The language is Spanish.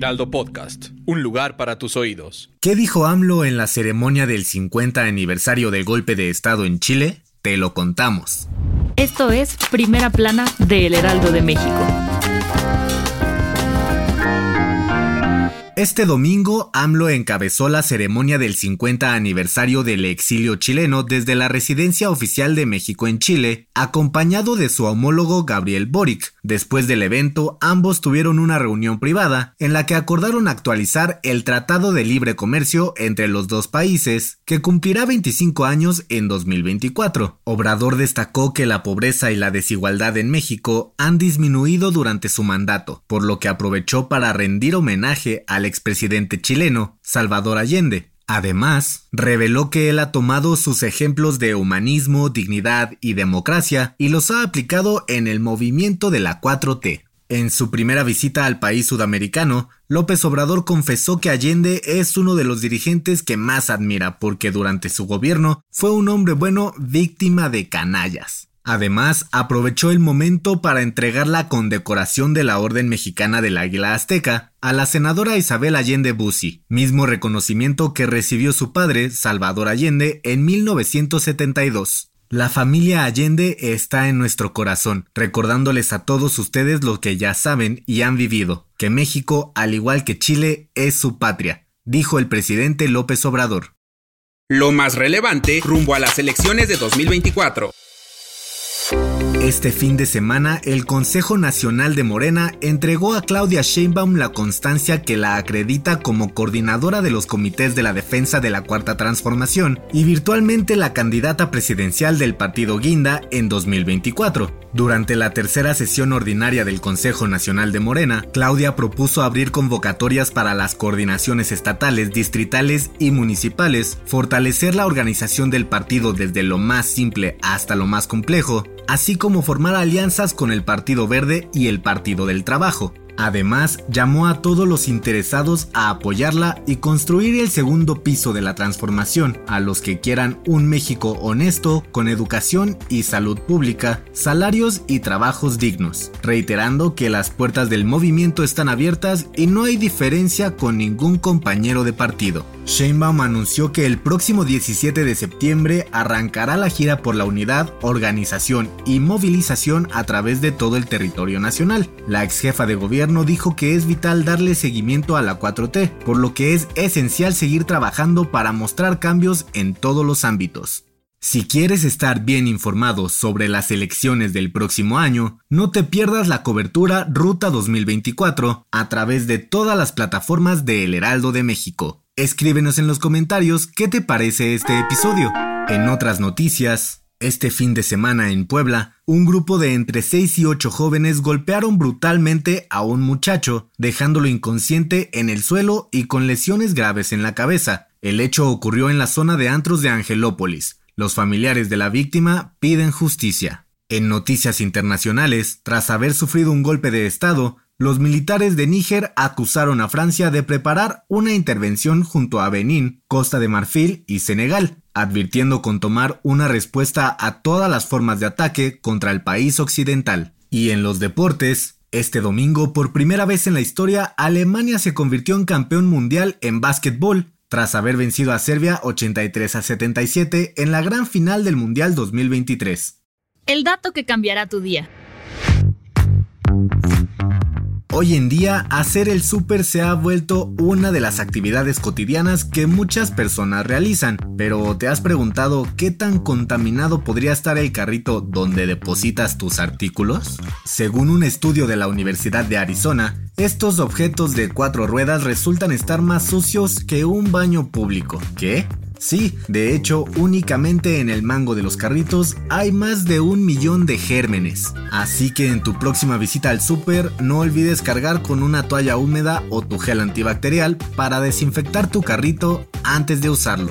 Heraldo Podcast, un lugar para tus oídos. ¿Qué dijo AMLO en la ceremonia del 50 aniversario del golpe de Estado en Chile? Te lo contamos. Esto es Primera Plana de El Heraldo de México. Este domingo, AMLO encabezó la ceremonia del 50 aniversario del exilio chileno desde la residencia oficial de México en Chile, acompañado de su homólogo Gabriel Boric. Después del evento, ambos tuvieron una reunión privada en la que acordaron actualizar el Tratado de Libre Comercio entre los dos países, que cumplirá 25 años en 2024. Obrador destacó que la pobreza y la desigualdad en México han disminuido durante su mandato, por lo que aprovechó para rendir homenaje al expresidente chileno, Salvador Allende. Además, reveló que él ha tomado sus ejemplos de humanismo, dignidad y democracia y los ha aplicado en el movimiento de la 4T. En su primera visita al país sudamericano, López Obrador confesó que Allende es uno de los dirigentes que más admira porque durante su gobierno fue un hombre bueno víctima de canallas. Además, aprovechó el momento para entregar la condecoración de la Orden Mexicana del Águila Azteca a la senadora Isabel Allende Bussi, mismo reconocimiento que recibió su padre, Salvador Allende, en 1972. La familia Allende está en nuestro corazón, recordándoles a todos ustedes lo que ya saben y han vivido, que México, al igual que Chile, es su patria, dijo el presidente López Obrador. Lo más relevante rumbo a las elecciones de 2024. Este fin de semana, el Consejo Nacional de Morena entregó a Claudia Sheinbaum la constancia que la acredita como coordinadora de los comités de la defensa de la Cuarta Transformación y virtualmente la candidata presidencial del partido Guinda en 2024. Durante la tercera sesión ordinaria del Consejo Nacional de Morena, Claudia propuso abrir convocatorias para las coordinaciones estatales, distritales y municipales, fortalecer la organización del partido desde lo más simple hasta lo más complejo, así como formar alianzas con el Partido Verde y el Partido del Trabajo. Además, llamó a todos los interesados a apoyarla y construir el segundo piso de la transformación, a los que quieran un México honesto, con educación y salud pública, salarios y trabajos dignos, reiterando que las puertas del movimiento están abiertas y no hay diferencia con ningún compañero de partido. Sheinbaum anunció que el próximo 17 de septiembre arrancará la gira por la unidad, organización y movilización a través de todo el territorio nacional. La ex jefa de gobierno dijo que es vital darle seguimiento a la 4T, por lo que es esencial seguir trabajando para mostrar cambios en todos los ámbitos. Si quieres estar bien informado sobre las elecciones del próximo año, no te pierdas la cobertura Ruta 2024 a través de todas las plataformas de El Heraldo de México. Escríbenos en los comentarios qué te parece este episodio. En otras noticias, este fin de semana en Puebla, un grupo de entre 6 y 8 jóvenes golpearon brutalmente a un muchacho, dejándolo inconsciente en el suelo y con lesiones graves en la cabeza. El hecho ocurrió en la zona de antros de Angelópolis. Los familiares de la víctima piden justicia. En noticias internacionales, tras haber sufrido un golpe de Estado, los militares de Níger acusaron a Francia de preparar una intervención junto a Benín, Costa de Marfil y Senegal, advirtiendo con tomar una respuesta a todas las formas de ataque contra el país occidental. Y en los deportes, este domingo, por primera vez en la historia, Alemania se convirtió en campeón mundial en básquetbol, tras haber vencido a Serbia 83 a 77 en la gran final del Mundial 2023. El dato que cambiará tu día. Hoy en día, hacer el súper se ha vuelto una de las actividades cotidianas que muchas personas realizan, pero ¿te has preguntado qué tan contaminado podría estar el carrito donde depositas tus artículos? Según un estudio de la Universidad de Arizona, estos objetos de cuatro ruedas resultan estar más sucios que un baño público. ¿Qué? Sí, de hecho, únicamente en el mango de los carritos hay más de un millón de gérmenes. Así que en tu próxima visita al súper no olvides cargar con una toalla húmeda o tu gel antibacterial para desinfectar tu carrito antes de usarlo.